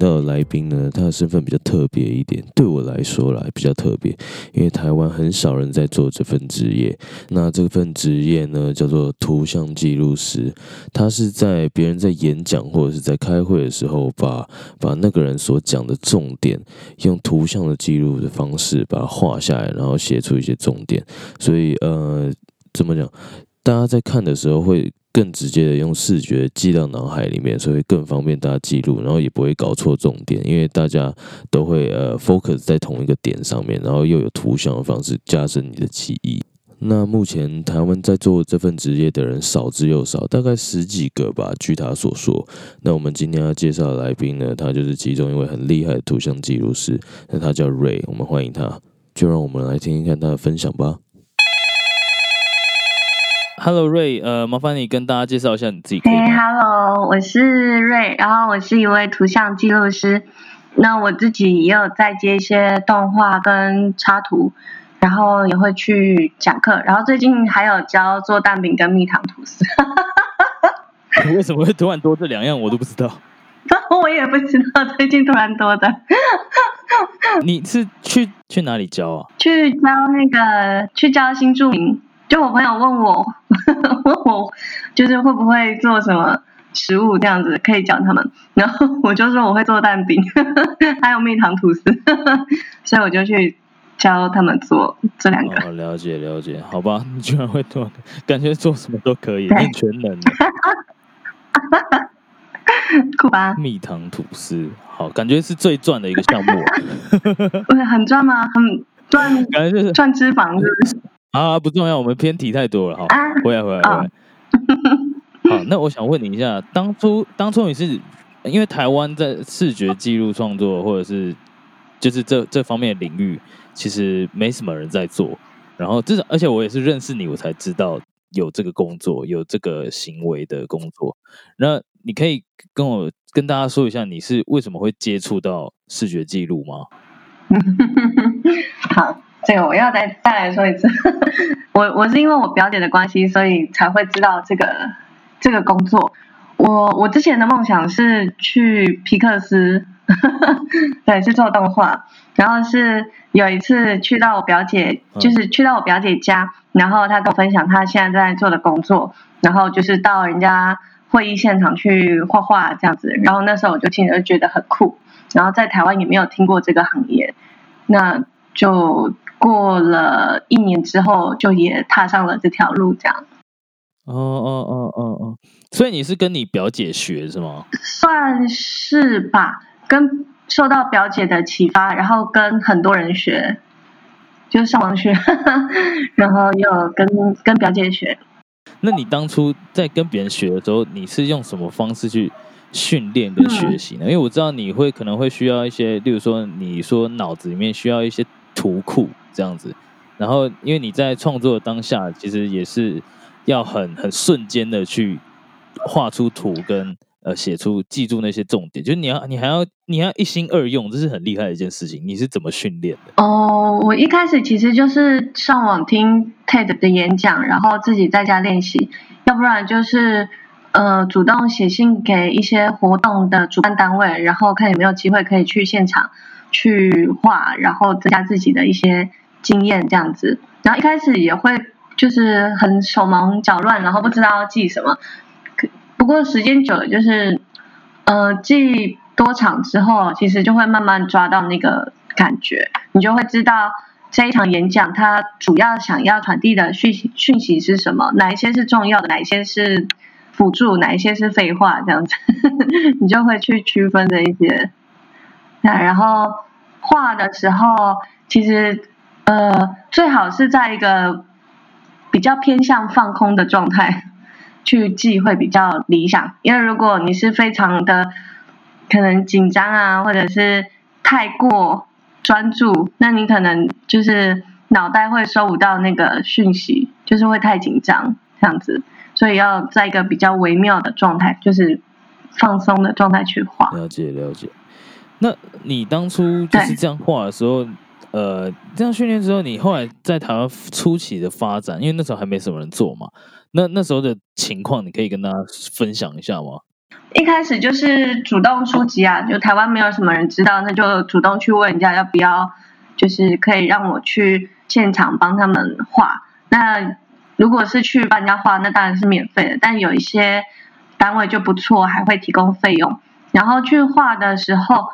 到的来宾呢，他的身份比较特别一点，对我来说啦比较特别，因为台湾很少人在做这份职业。那这份职业呢，叫做图像记录师。他是在别人在演讲或者是在开会的时候，把把那个人所讲的重点，用图像的记录的方式把它画下来，然后写出一些重点。所以呃，怎么讲？大家在看的时候会。更直接的用视觉记到脑海里面，所以更方便大家记录，然后也不会搞错重点，因为大家都会呃 focus 在同一个点上面，然后又有图像的方式加深你的记忆。那目前台湾在做这份职业的人少之又少，大概十几个吧，据他所说。那我们今天要介绍的来宾呢，他就是其中一位很厉害的图像记录师，那他叫 Ray，我们欢迎他，就让我们来听听看他的分享吧。Hello Ray，呃，麻烦你跟大家介绍一下你自己。哎，Hello，我是 Ray，然后我是一位图像记录师。那我自己也有在接一些动画跟插图，然后也会去讲课，然后最近还有教做蛋饼跟蜜糖吐司。你 为什么会突然多这两样？我都不知道。我也不知道，最近突然多的。你是去去哪里教啊？去教那个，去教新住民。就我朋友问我，问我就是会不会做什么食物这样子，可以讲他们。然后我就说我会做蛋饼，还有蜜糖吐司，所以我就去教他们做这两个。哦，了解了解，好吧，你居然会做，感觉做什么都可以，你全能。酷吧？蜜糖吐司，好，感觉是最赚的一个项目。不是很赚吗？很赚，感觉就是赚脂肪，是不是？啊，不重要，我们偏题太多了哈。回来，回来，回来。好，那我想问你一下，当初，当初你是因为台湾在视觉记录创作，或者是就是这这方面的领域，其实没什么人在做。然后，至少，而且我也是认识你，我才知道有这个工作，有这个行为的工作。那你可以跟我跟大家说一下，你是为什么会接触到视觉记录吗？好。这个我要再再来说一次，我我是因为我表姐的关系，所以才会知道这个这个工作。我我之前的梦想是去皮克斯，对，是做动画。然后是有一次去到我表姐，就是去到我表姐家，然后她跟我分享她现在在做的工作，然后就是到人家会议现场去画画这样子。然后那时候我就听着觉得很酷，然后在台湾也没有听过这个行业，那就。过了一年之后，就也踏上了这条路，这样。哦哦哦哦哦，所以你是跟你表姐学是吗？算是吧，跟受到表姐的启发，然后跟很多人学，就上网学，然后又跟跟表姐学。那你当初在跟别人学的时候，你是用什么方式去训练跟学习呢？因为我知道你会可能会需要一些，例如说你说脑子里面需要一些图库。这样子，然后因为你在创作当下，其实也是要很很瞬间的去画出图跟呃写出记住那些重点，就是你要你还要你要一心二用，这是很厉害的一件事情。你是怎么训练的？哦，我一开始其实就是上网听 TED 的演讲，然后自己在家练习，要不然就是呃主动写信给一些活动的主办单位，然后看有没有机会可以去现场去画，然后增加自己的一些。经验这样子，然后一开始也会就是很手忙脚乱，然后不知道要记什么。不过时间久了，就是呃记多场之后，其实就会慢慢抓到那个感觉，你就会知道这一场演讲它主要想要传递的讯息讯息是什么，哪一些是重要的，哪一些是辅助，哪一些是废话，这样子，你就会去区分这一些。那然后画的时候，其实。呃，最好是在一个比较偏向放空的状态去记会比较理想，因为如果你是非常的可能紧张啊，或者是太过专注，那你可能就是脑袋会收不到那个讯息，就是会太紧张这样子，所以要在一个比较微妙的状态，就是放松的状态去画。了解了解，那你当初就是这样画的时候。呃，这样训练之后，你后来在台湾初期的发展，因为那时候还没什么人做嘛，那那时候的情况，你可以跟大家分享一下吗？一开始就是主动出击啊，就台湾没有什么人知道，那就主动去问人家要不要，就是可以让我去现场帮他们画。那如果是去帮人家画，那当然是免费的，但有一些单位就不错，还会提供费用。然后去画的时候，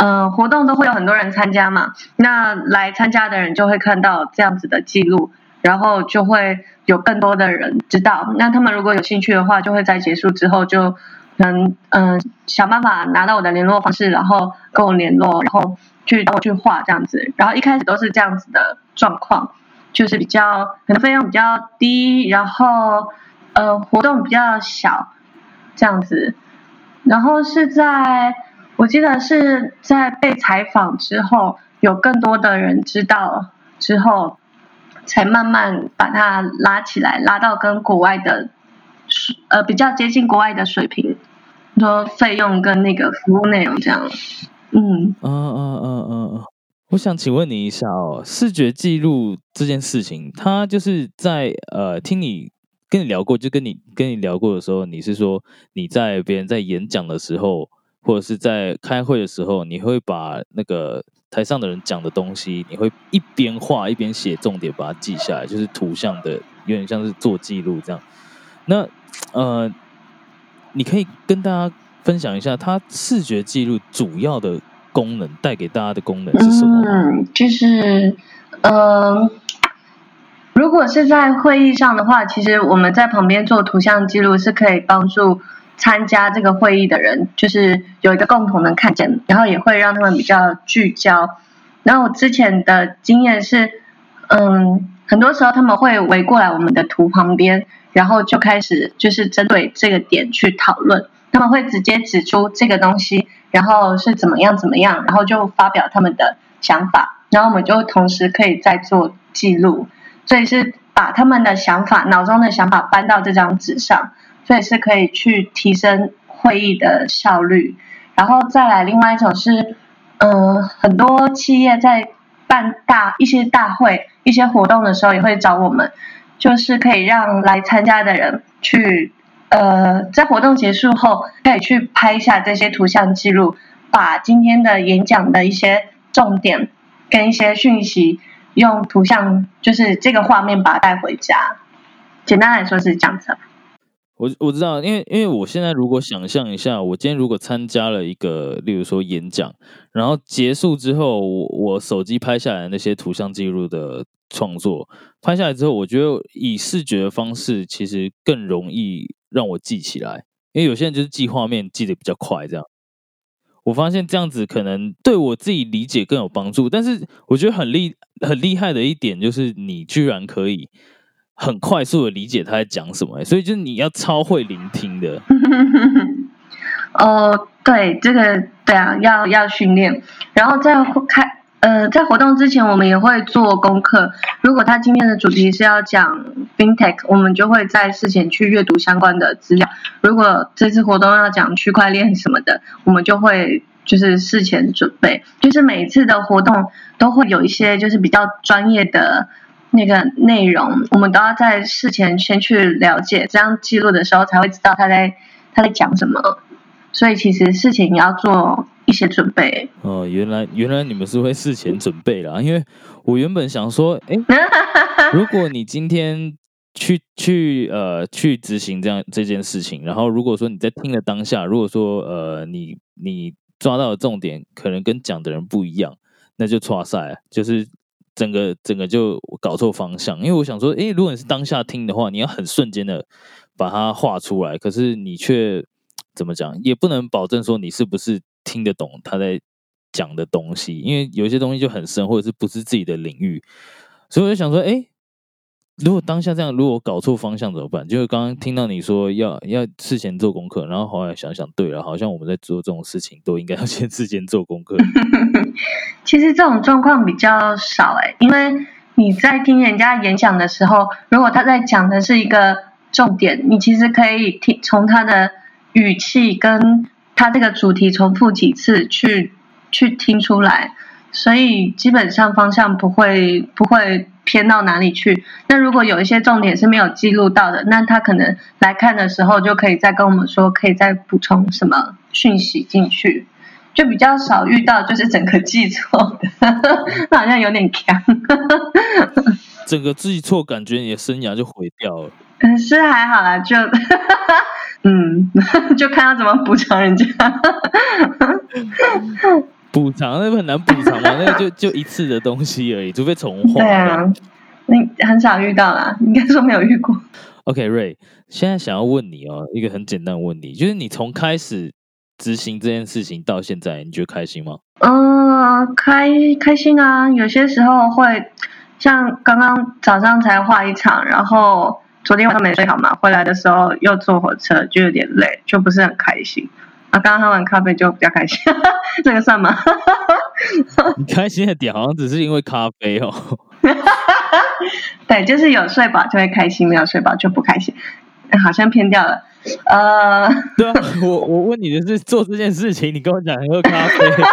呃，活动都会有很多人参加嘛，那来参加的人就会看到这样子的记录，然后就会有更多的人知道。那他们如果有兴趣的话，就会在结束之后就能嗯想办法拿到我的联络方式，然后跟我联络，然后去帮我去画这样子。然后一开始都是这样子的状况。就是比较可能费用比较低，然后呃活动比较小这样子，然后是在我记得是在被采访之后，有更多的人知道之后，才慢慢把它拉起来，拉到跟国外的呃比较接近国外的水平，说费用跟那个服务内容这样，嗯，嗯嗯嗯嗯嗯。我想请问你一下哦，视觉记录这件事情，它就是在呃，听你跟你聊过，就跟你跟你聊过的时候，你是说你在别人在演讲的时候，或者是在开会的时候，你会把那个台上的人讲的东西，你会一边画一边写重点，把它记下来，就是图像的，有点像是做记录这样。那呃，你可以跟大家分享一下，它视觉记录主要的。功能带给大家的功能是什么？嗯，就是，嗯，如果是在会议上的话，其实我们在旁边做图像记录是可以帮助参加这个会议的人，就是有一个共同的看见，然后也会让他们比较聚焦。然后我之前的经验是，嗯，很多时候他们会围过来我们的图旁边，然后就开始就是针对这个点去讨论。他们会直接指出这个东西，然后是怎么样怎么样，然后就发表他们的想法，然后我们就同时可以再做记录，所以是把他们的想法、脑中的想法搬到这张纸上，所以是可以去提升会议的效率。然后再来另外一种是，嗯，很多企业在办大一些大会、一些活动的时候，也会找我们，就是可以让来参加的人去。呃，在活动结束后，可以去拍下这些图像记录，把今天的演讲的一些重点跟一些讯息，用图像就是这个画面把它带回家。简单来说是这样子。我我知道，因为因为我现在如果想象一下，我今天如果参加了一个，例如说演讲，然后结束之后，我我手机拍下来那些图像记录的创作，拍下来之后，我觉得以视觉的方式，其实更容易。让我记起来，因为有些人就是记画面记得比较快，这样。我发现这样子可能对我自己理解更有帮助。但是我觉得很厉很厉害的一点就是，你居然可以很快速的理解他在讲什么，所以就是你要超会聆听的。哦，对，这个对啊，要要训练，然后再开。呃，在活动之前，我们也会做功课。如果他今天的主题是要讲 fintech，我们就会在事前去阅读相关的资料。如果这次活动要讲区块链什么的，我们就会就是事前准备。就是每一次的活动都会有一些就是比较专业的那个内容，我们都要在事前先去了解，这样记录的时候才会知道他在他在讲什么。所以其实事情你要做。一些准备哦，原来原来你们是会事前准备啦，因为我原本想说，哎，如果你今天去去呃去执行这样这件事情，然后如果说你在听的当下，如果说呃你你抓到的重点可能跟讲的人不一样，那就错赛，就是整个整个就搞错方向。因为我想说，诶，如果你是当下听的话，你要很瞬间的把它画出来，可是你却怎么讲，也不能保证说你是不是。听得懂他在讲的东西，因为有些东西就很深，或者是不是自己的领域，所以我就想说，哎，如果当下这样，如果搞错方向怎么办？就是刚刚听到你说要要事前做功课，然后后来想想，对了，好像我们在做这种事情都应该要先事先做功课。其实这种状况比较少哎，因为你在听人家演讲的时候，如果他在讲的是一个重点，你其实可以听从他的语气跟。他这个主题重复几次，去去听出来，所以基本上方向不会不会偏到哪里去。那如果有一些重点是没有记录到的，那他可能来看的时候就可以再跟我们说，可以再补充什么讯息进去。就比较少遇到就是整个记错的，那好像有点强。整个记错，感觉你的生涯就毁掉了。嗯，是还好啦，就嗯，就看他怎么补偿人家。补偿那个很难补偿嘛，那个就就一次的东西而已，除非重画。对啊，那很少遇到啦，应该说没有遇过。OK，Ray，现在想要问你哦，一个很简单的问题，就是你从开始。执行这件事情到现在，你觉得开心吗？嗯，开开心啊！有些时候会像刚刚早上才画一场，然后昨天晚上没睡好嘛，回来的时候又坐火车，就有点累，就不是很开心。啊，刚刚喝完咖啡就比较开心，这个算吗？你开心的点好像只是因为咖啡哦。对，就是有睡饱就会开心，没有睡饱就不开心，好像偏掉了。呃，对啊，我我问你的是做这件事情，你跟我讲喝咖啡。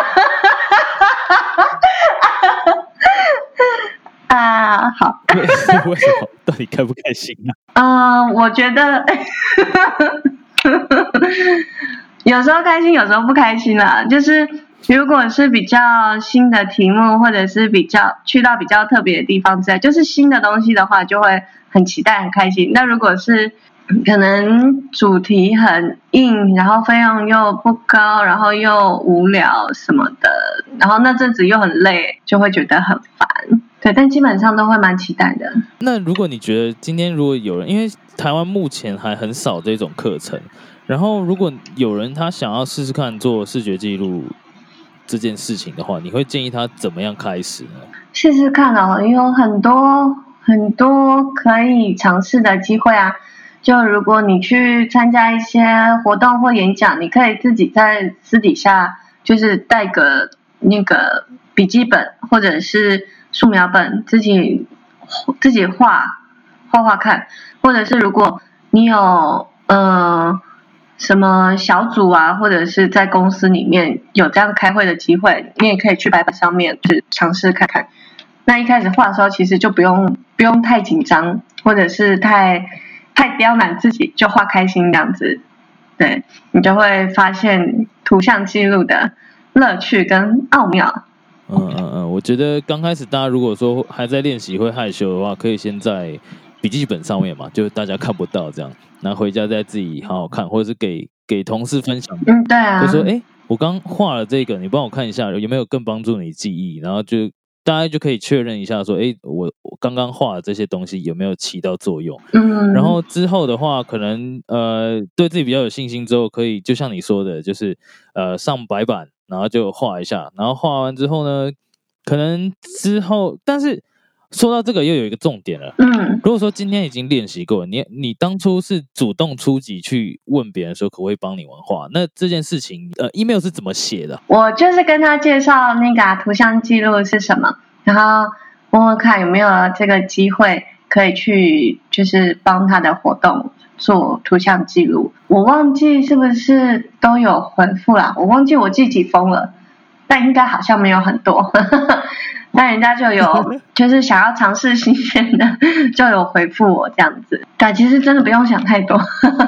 啊，好。为什么？到底开不开心啊？嗯，我觉得有时候开心，有时候不开心啦。就是如果是比较新的题目，或者是比较去到比较特别的地方之类，就是新的东西的话，就会很期待、很开心。那如果是可能主题很硬，然后费用又不高，然后又无聊什么的，然后那阵子又很累，就会觉得很烦。对，但基本上都会蛮期待的。那如果你觉得今天如果有人，因为台湾目前还很少这种课程，然后如果有人他想要试试看做视觉记录这件事情的话，你会建议他怎么样开始呢？试试看哦，有很多很多可以尝试的机会啊。就如果你去参加一些活动或演讲，你可以自己在私底下就是带个那个笔记本或者是素描本，自己自己画画画看，或者是如果你有呃什么小组啊，或者是在公司里面有这样开会的机会，你也可以去白板上面去尝试看看。那一开始画的时候，其实就不用不用太紧张，或者是太。太刁难自己，就画开心这样子，对你就会发现图像记录的乐趣跟奥妙。嗯嗯嗯，我觉得刚开始大家如果说还在练习会害羞的话，可以先在笔记本上面嘛，就大家看不到这样，然后回家再自己好好看，或者是给给同事分享。嗯，对啊。就说哎，我刚画了这个，你帮我看一下有没有更帮助你记忆，然后就。大家就可以确认一下，说，哎，我我刚刚画的这些东西有没有起到作用？嗯，然后之后的话，可能呃，对自己比较有信心之后，可以就像你说的，就是呃，上白板，然后就画一下，然后画完之后呢，可能之后，但是。说到这个，又有一个重点了。嗯，如果说今天已经练习过，你你当初是主动出击去问别人说可不可以帮你文化，那这件事情，呃，email 是怎么写的？我就是跟他介绍那个图像记录是什么，然后问问看有没有这个机会可以去，就是帮他的活动做图像记录。我忘记是不是都有回复了，我忘记我自己封了，但应该好像没有很多。那人家就有，就是想要尝试新鲜的，就有回复我这样子。对，其实真的不用想太多。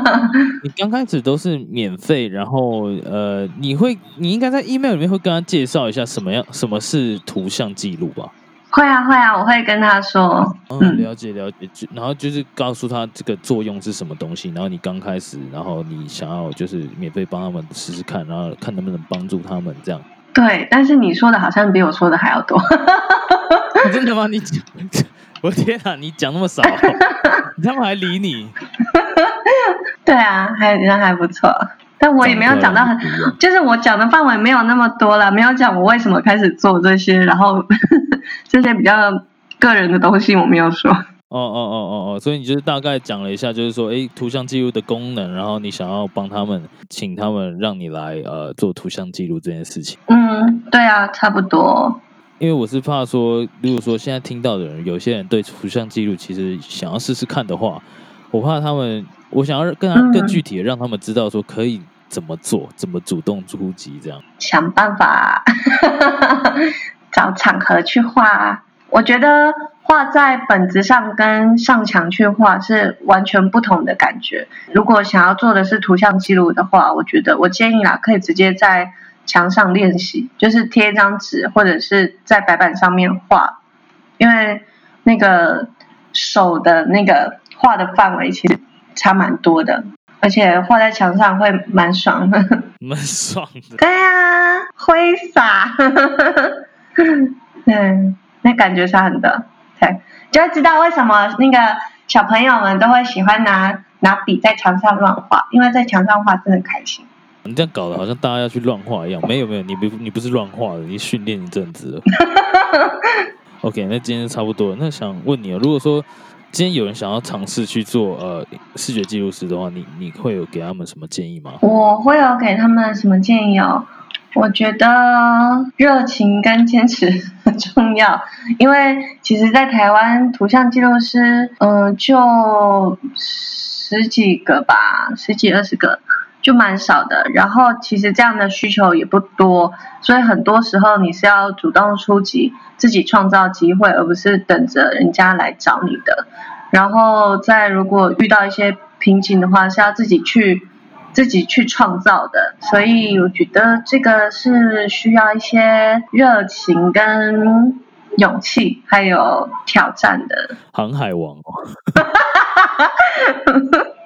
你刚开始都是免费，然后呃，你会，你应该在 email 里面会跟他介绍一下什么样，什么是图像记录吧？会啊，会啊，我会跟他说。嗯，了解了解，然后就是告诉他这个作用是什么东西，然后你刚开始，然后你想要就是免费帮他们试试看，然后看能不能帮助他们这样。对，但是你说的好像比我说的还要多。真的吗？你讲，我天啊，你讲那么少，他们还理你？对啊，还人还不错，但我也没有讲到很，就是我讲的范围没有那么多了，没有讲我为什么开始做这些，然后 这些比较个人的东西我没有说。哦哦哦哦哦，所以你就是大概讲了一下，就是说，哎，图像记录的功能，然后你想要帮他们，请他们让你来呃做图像记录这件事情。嗯，对啊，差不多。因为我是怕说，如果说现在听到的人，有些人对图像记录其实想要试试看的话，我怕他们，我想要更更具体的让他们知道说可以怎么做，怎么主动出击这样。想办法。找场合去画。我觉得画在本子上跟上墙去画是完全不同的感觉。如果想要做的是图像记录的话，我觉得我建议啦，可以直接在墙上练习，就是贴一张纸或者是在白板上面画，因为那个手的那个画的范围其实差蛮多的，而且画在墙上会蛮爽的。蛮爽的。对呀、挥洒，嗯，那感觉差很多，对，就知道为什么那个小朋友们都会喜欢拿拿笔在墙上乱画，因为在墙上画真的开心。你这样搞得好像大家要去乱画一样，没有没有，你不你不是乱画的，你训练一阵子了。OK，那今天就差不多了。那想问你啊，如果说今天有人想要尝试去做呃视觉记录师的话，你你会有给他们什么建议吗？我会有给他们什么建议哦？我觉得热情跟坚持 很重要，因为其实，在台湾图像记录师，嗯、就十几个吧，十几二十个，就蛮少的。然后，其实这样的需求也不多，所以很多时候你是要主动出击，自己创造机会，而不是等着人家来找你的。然后，再如果遇到一些瓶颈的话，是要自己去。自己去创造的，所以我觉得这个是需要一些热情跟勇气，还有挑战的。航海王哦，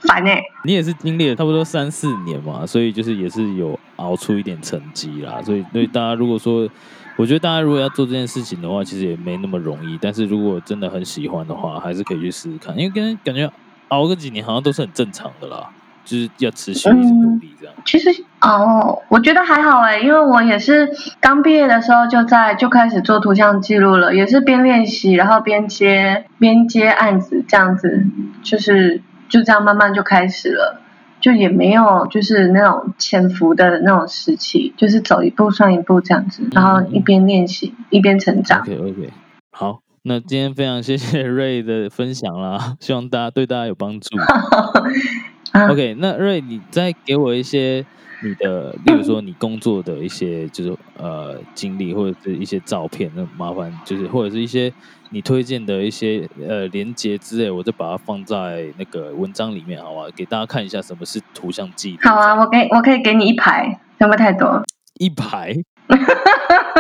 烦哎、你也是经历了差不多三四年嘛，所以就是也是有熬出一点成绩啦。所以，所以大家如果说，我觉得大家如果要做这件事情的话，其实也没那么容易。但是如果真的很喜欢的话，还是可以去试试看，因为跟感觉熬个几年好像都是很正常的啦，就是要持续一直努力这样。其实哦，我觉得还好哎，因为我也是刚毕业的时候就在就开始做图像记录了，也是边练习，然后边接边接案子这样子，就是就这样慢慢就开始了。就也没有就是那种潜伏的那种时期，就是走一步算一步这样子，然后一边练习一边成长。OK OK，好，那今天非常谢谢瑞的分享啦，希望大家对大家有帮助。啊 OK，那瑞，你再给我一些你的，例如说你工作的一些就是呃经历或者是一些照片，那麻烦就是或者是一些你推荐的一些呃连接之类，我就把它放在那个文章里面，好吧？给大家看一下什么是图像记忆。好啊，我给我可以给你一排，有没有太多？一排。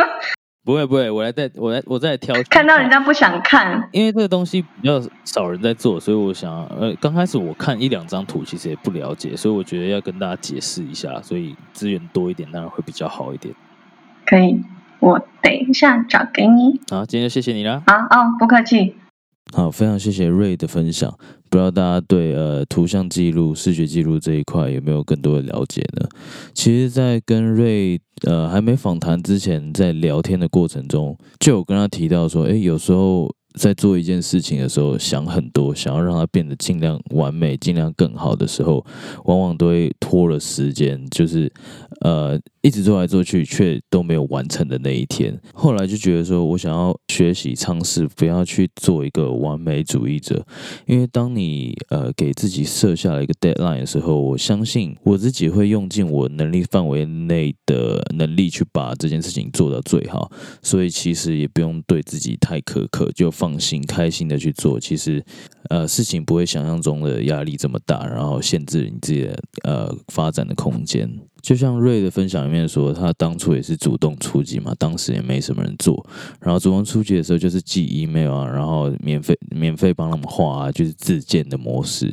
不会不会，我来再我来我再挑看到人家不想看，因为这个东西比较少人在做，所以我想，呃，刚开始我看一两张图，其实也不了解，所以我觉得要跟大家解释一下，所以资源多一点，当然会比较好一点。可以，我等一下找给你。好，今天就谢谢你啦。好哦，不客气。好，非常谢谢瑞的分享。不知道大家对呃图像记录、视觉记录这一块有没有更多的了解呢？其实，在跟瑞呃还没访谈之前，在聊天的过程中，就有跟他提到说，诶，有时候在做一件事情的时候，想很多，想要让它变得尽量完美、尽量更好的时候，往往都会拖了时间，就是呃一直做来做去，却都没有完成的那一天。后来就觉得说，我想要学习尝试，不要去做一个完美主义者，因为当你呃给自己设下了一个 deadline 的时候，我相信我自己会用尽我能力范围内的能力去把这件事情做到最好。所以其实也不用对自己太苛刻，就放心开心的去做。其实呃事情不会想象中的压力这么大，然后限制你自己的呃发展的空间。就像瑞的分享里面说，他当初也是主动出击嘛，当时也没什么人做，然后主动出击的时候就是寄 email 啊，然后免费免费帮他们画啊，就是自荐的模式。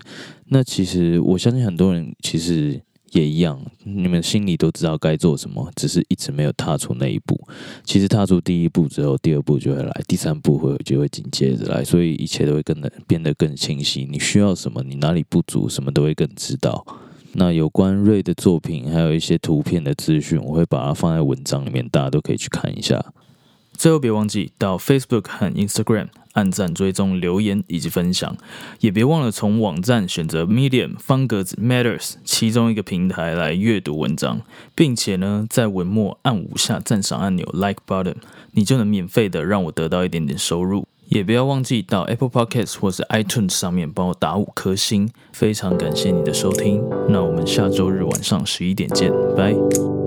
那其实我相信很多人其实也一样，你们心里都知道该做什么，只是一直没有踏出那一步。其实踏出第一步之后，第二步就会来，第三步会就会紧接着来，所以一切都会更的变得更清晰。你需要什么，你哪里不足，什么都会更知道。那有关瑞的作品，还有一些图片的资讯，我会把它放在文章里面，大家都可以去看一下。最后别忘记到 Facebook 和 Instagram 按赞、追踪、留言以及分享，也别忘了从网站选择 Medium 方格子 Matters 其中一个平台来阅读文章，并且呢，在文末按五下赞赏按钮 Like Button，你就能免费的让我得到一点点收入。也不要忘记到 Apple Podcasts 或是 iTunes 上面帮我打五颗星，非常感谢你的收听。那我们下周日晚上十一点见，拜。